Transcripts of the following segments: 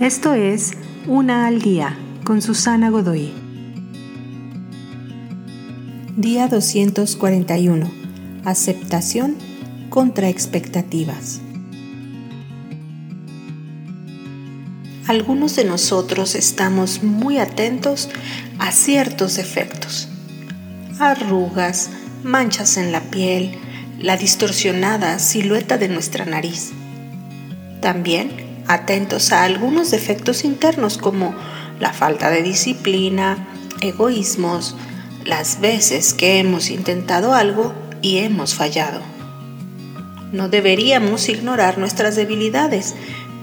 Esto es Una al Día con Susana Godoy. Día 241. Aceptación contra expectativas. Algunos de nosotros estamos muy atentos a ciertos efectos. Arrugas, manchas en la piel, la distorsionada silueta de nuestra nariz. También atentos a algunos defectos internos como la falta de disciplina, egoísmos, las veces que hemos intentado algo y hemos fallado. No deberíamos ignorar nuestras debilidades,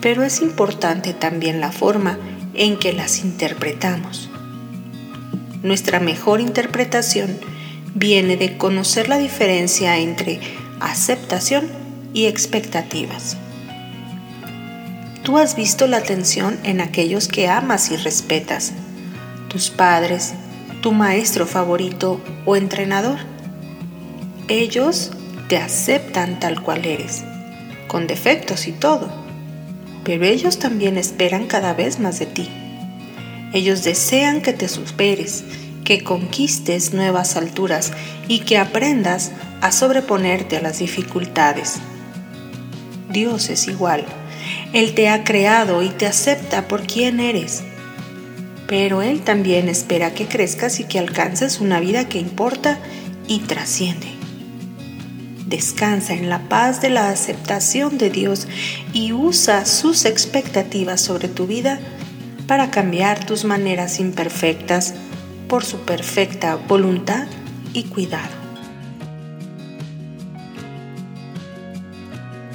pero es importante también la forma en que las interpretamos. Nuestra mejor interpretación viene de conocer la diferencia entre aceptación y expectativas. Tú has visto la atención en aquellos que amas y respetas, tus padres, tu maestro favorito o entrenador. Ellos te aceptan tal cual eres, con defectos y todo, pero ellos también esperan cada vez más de ti. Ellos desean que te superes, que conquistes nuevas alturas y que aprendas a sobreponerte a las dificultades. Dios es igual él te ha creado y te acepta por quien eres. Pero Él también espera que crezcas y que alcances una vida que importa y trasciende. Descansa en la paz de la aceptación de Dios y usa sus expectativas sobre tu vida para cambiar tus maneras imperfectas por su perfecta voluntad y cuidado.